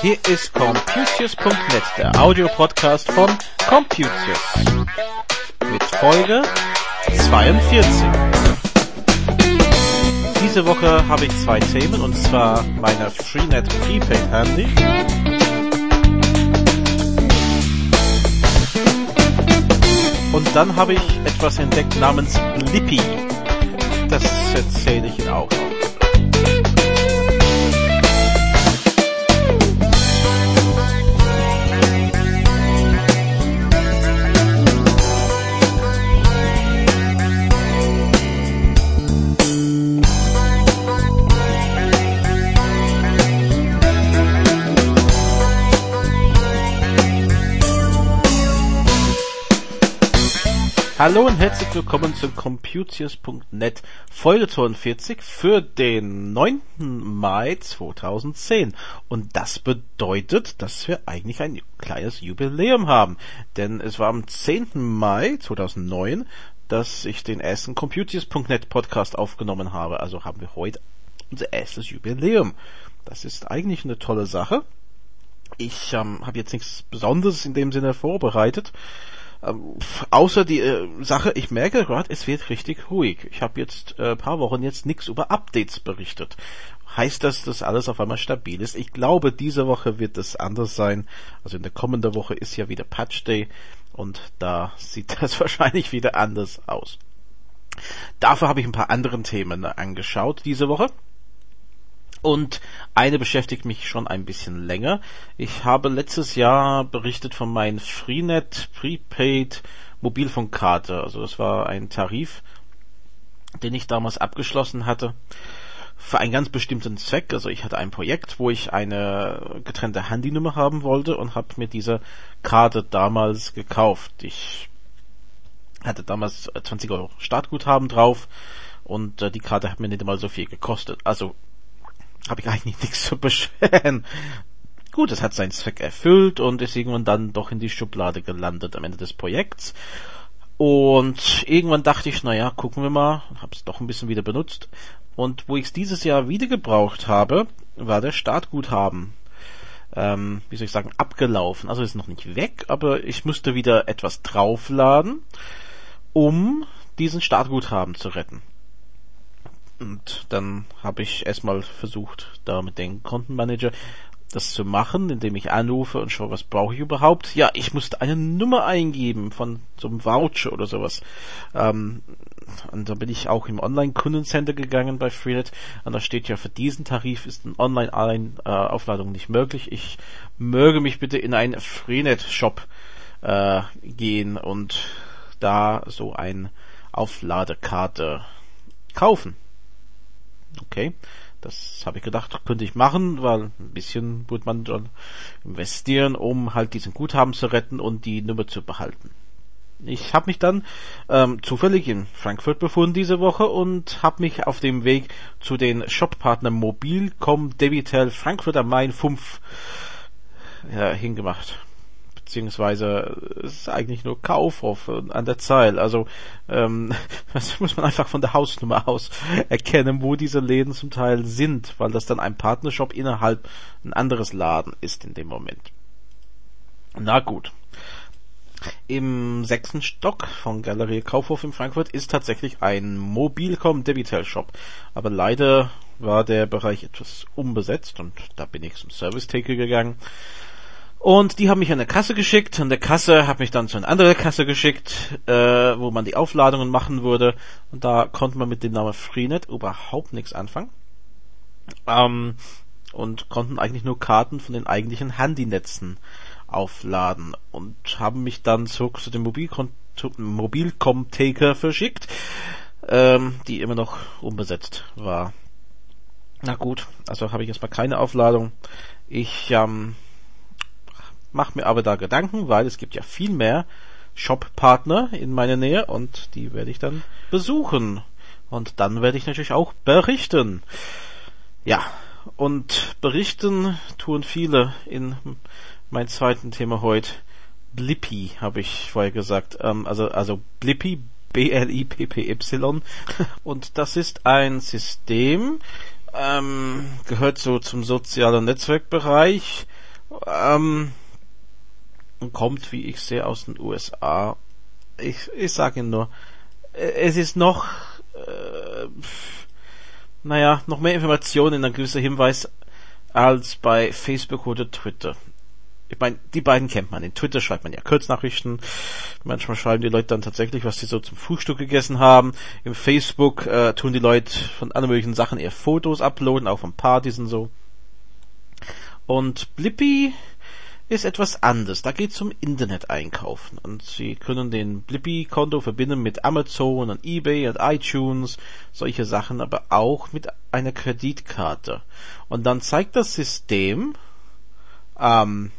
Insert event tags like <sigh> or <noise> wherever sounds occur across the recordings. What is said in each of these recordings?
Hier ist Computius.net, der Audiopodcast von Computius. Mit Folge 42. Diese Woche habe ich zwei Themen und zwar meine Freenet Prepaid Handy und dann habe ich etwas entdeckt namens Blippi. Das erzähle ich Ihnen auch noch. Hallo und herzlich willkommen zum Computius.net Folge 42 für den 9. Mai 2010. Und das bedeutet, dass wir eigentlich ein kleines Jubiläum haben. Denn es war am 10. Mai 2009, dass ich den ersten Computius.net Podcast aufgenommen habe. Also haben wir heute unser erstes Jubiläum. Das ist eigentlich eine tolle Sache. Ich ähm, habe jetzt nichts Besonderes in dem Sinne vorbereitet. Ähm, außer die äh, Sache, ich merke gerade, es wird richtig ruhig. Ich habe jetzt äh, paar Wochen jetzt nichts über Updates berichtet. Heißt das, dass alles auf einmal stabil ist? Ich glaube, diese Woche wird es anders sein. Also in der kommenden Woche ist ja wieder Patch Day und da <laughs> sieht das wahrscheinlich wieder anders aus. Dafür habe ich ein paar anderen Themen angeschaut diese Woche. Und eine beschäftigt mich schon ein bisschen länger. Ich habe letztes Jahr berichtet von meinem Freenet Prepaid Mobilfunkkarte. Also das war ein Tarif, den ich damals abgeschlossen hatte für einen ganz bestimmten Zweck. Also ich hatte ein Projekt, wo ich eine getrennte Handynummer haben wollte und habe mir diese Karte damals gekauft. Ich hatte damals 20 Euro Startguthaben drauf und äh, die Karte hat mir nicht einmal so viel gekostet. Also habe ich eigentlich <laughs> nichts zu beschweren. Gut, es hat seinen Zweck erfüllt und ist irgendwann dann doch in die Schublade gelandet am Ende des Projekts. Und irgendwann dachte ich, naja, gucken wir mal, hab's doch ein bisschen wieder benutzt. Und wo ich es dieses Jahr wieder gebraucht habe, war der Startguthaben. Ähm, wie soll ich sagen, abgelaufen. Also ist noch nicht weg, aber ich musste wieder etwas draufladen, um diesen Startguthaben zu retten. Und dann habe ich erstmal versucht, da mit dem Kontenmanager das zu machen, indem ich anrufe und schaue, was brauche ich überhaupt. Ja, ich musste eine Nummer eingeben von so einem Voucher oder sowas. Ähm, und da bin ich auch im Online-Kundencenter gegangen bei Freenet und da steht ja, für diesen Tarif ist eine Online-Aufladung nicht möglich. Ich möge mich bitte in einen Freenet-Shop äh, gehen und da so eine Aufladekarte kaufen. Okay, das habe ich gedacht, könnte ich machen, weil ein bisschen wird man dann investieren, um halt diesen Guthaben zu retten und die Nummer zu behalten. Ich habe mich dann ähm, zufällig in Frankfurt befunden diese Woche und habe mich auf dem Weg zu den Shoppartner Mobilcom Debitel Frankfurt am Main 5 ja, hingemacht beziehungsweise es ist eigentlich nur Kaufhof an der Zeil. Also ähm, <laughs> das muss man einfach von der Hausnummer aus erkennen, wo diese Läden zum Teil sind, weil das dann ein Partnershop innerhalb ein anderes Laden ist in dem Moment. Na gut. Im sechsten Stock von Galerie Kaufhof in Frankfurt ist tatsächlich ein Mobilcom Debitel Shop. Aber leider war der Bereich etwas unbesetzt und da bin ich zum Service-Theke gegangen und die haben mich an der Kasse geschickt. Und der Kasse hat mich dann zu einer anderen Kasse geschickt, äh, wo man die Aufladungen machen würde. Und da konnte man mit dem Namen Freenet überhaupt nichts anfangen. Ähm, und konnten eigentlich nur Karten von den eigentlichen Handynetzen aufladen. Und haben mich dann zurück zu dem Mobilcom Mobilcom-Taker verschickt, ähm, die immer noch unbesetzt war. Na gut, also habe ich jetzt mal keine Aufladung. Ich ähm, mache mir aber da Gedanken, weil es gibt ja viel mehr Shop-Partner in meiner Nähe und die werde ich dann besuchen. Und dann werde ich natürlich auch berichten. Ja, und berichten tun viele in mein zweiten Thema heute. Blippy, habe ich vorher gesagt. Ähm, also, also Blippy, B-L-I-P-P-Y. <laughs> Und das ist ein System, ähm, gehört so zum sozialen Netzwerkbereich, ähm, kommt, wie ich sehe, aus den USA. Ich, ich sage Ihnen nur, äh, es ist noch, äh, naja, noch mehr Informationen, ein gewisser Hinweis als bei Facebook oder Twitter ich meine, die beiden kennt man. In Twitter schreibt man ja Kurznachrichten. Manchmal schreiben die Leute dann tatsächlich, was sie so zum Frühstück gegessen haben. Im Facebook äh, tun die Leute von allen möglichen Sachen eher Fotos uploaden, auch von Partys und so. Und Blippi ist etwas anderes. Da geht es um Internet einkaufen. Und Sie können den Blippi-Konto verbinden mit Amazon und eBay und iTunes, solche Sachen, aber auch mit einer Kreditkarte. Und dann zeigt das System, ähm,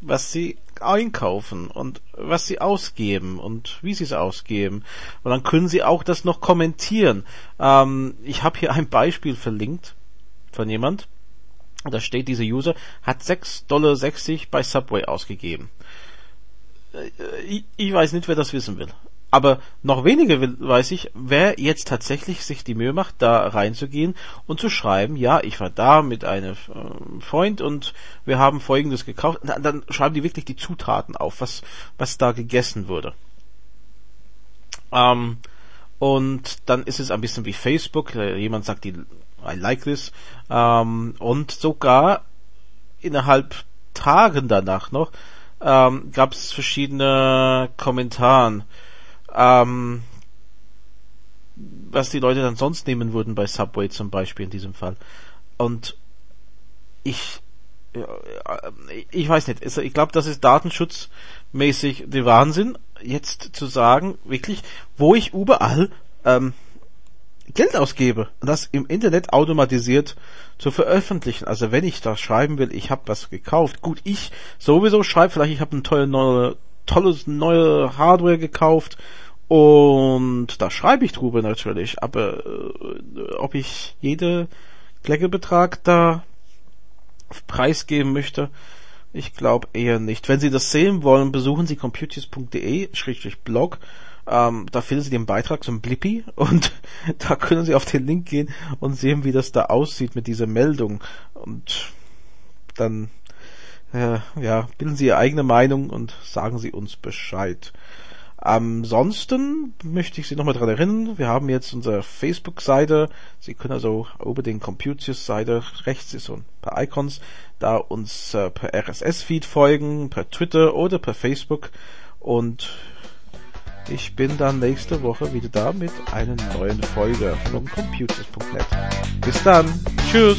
was sie einkaufen und was sie ausgeben und wie sie es ausgeben. Und dann können sie auch das noch kommentieren. Ähm, ich habe hier ein Beispiel verlinkt von jemand. Da steht, dieser User hat 6,60 Dollar bei Subway ausgegeben. Äh, ich, ich weiß nicht, wer das wissen will. Aber noch weniger weiß ich, wer jetzt tatsächlich sich die Mühe macht, da reinzugehen und zu schreiben, ja, ich war da mit einem äh, Freund und wir haben folgendes gekauft. Dann, dann schreiben die wirklich die Zutaten auf, was, was da gegessen wurde. Ähm, und dann ist es ein bisschen wie Facebook. Äh, jemand sagt, die, I like this. Ähm, und sogar innerhalb Tagen danach noch ähm, gab es verschiedene Kommentaren ähm, was die Leute dann sonst nehmen würden bei Subway zum Beispiel in diesem Fall. Und ich, ich weiß nicht, ich glaube, das ist datenschutzmäßig der Wahnsinn, jetzt zu sagen, wirklich, wo ich überall ähm, Geld ausgebe das im Internet automatisiert zu veröffentlichen. Also wenn ich da schreiben will, ich habe was gekauft, gut, ich sowieso schreibe, vielleicht ich habe ein teure neue, tolles neue Hardware gekauft und da schreibe ich drüber natürlich, aber äh, ob ich jede Kleckebetrag da preisgeben möchte, ich glaube eher nicht. Wenn Sie das sehen wollen, besuchen Sie computers.de-blog. Ähm, da finden Sie den Beitrag zum Blippi und <laughs> da können Sie auf den Link gehen und sehen, wie das da aussieht mit dieser Meldung. Und dann, äh, ja, bilden Sie Ihre eigene Meinung und sagen Sie uns Bescheid. Ansonsten möchte ich Sie nochmal daran erinnern, wir haben jetzt unsere Facebook-Seite. Sie können also über den Computius-Seite rechts ist so ein paar Icons, da uns äh, per RSS-Feed folgen, per Twitter oder per Facebook. Und ich bin dann nächste Woche wieder da mit einer neuen Folge von Computers.net. Bis dann. Tschüss.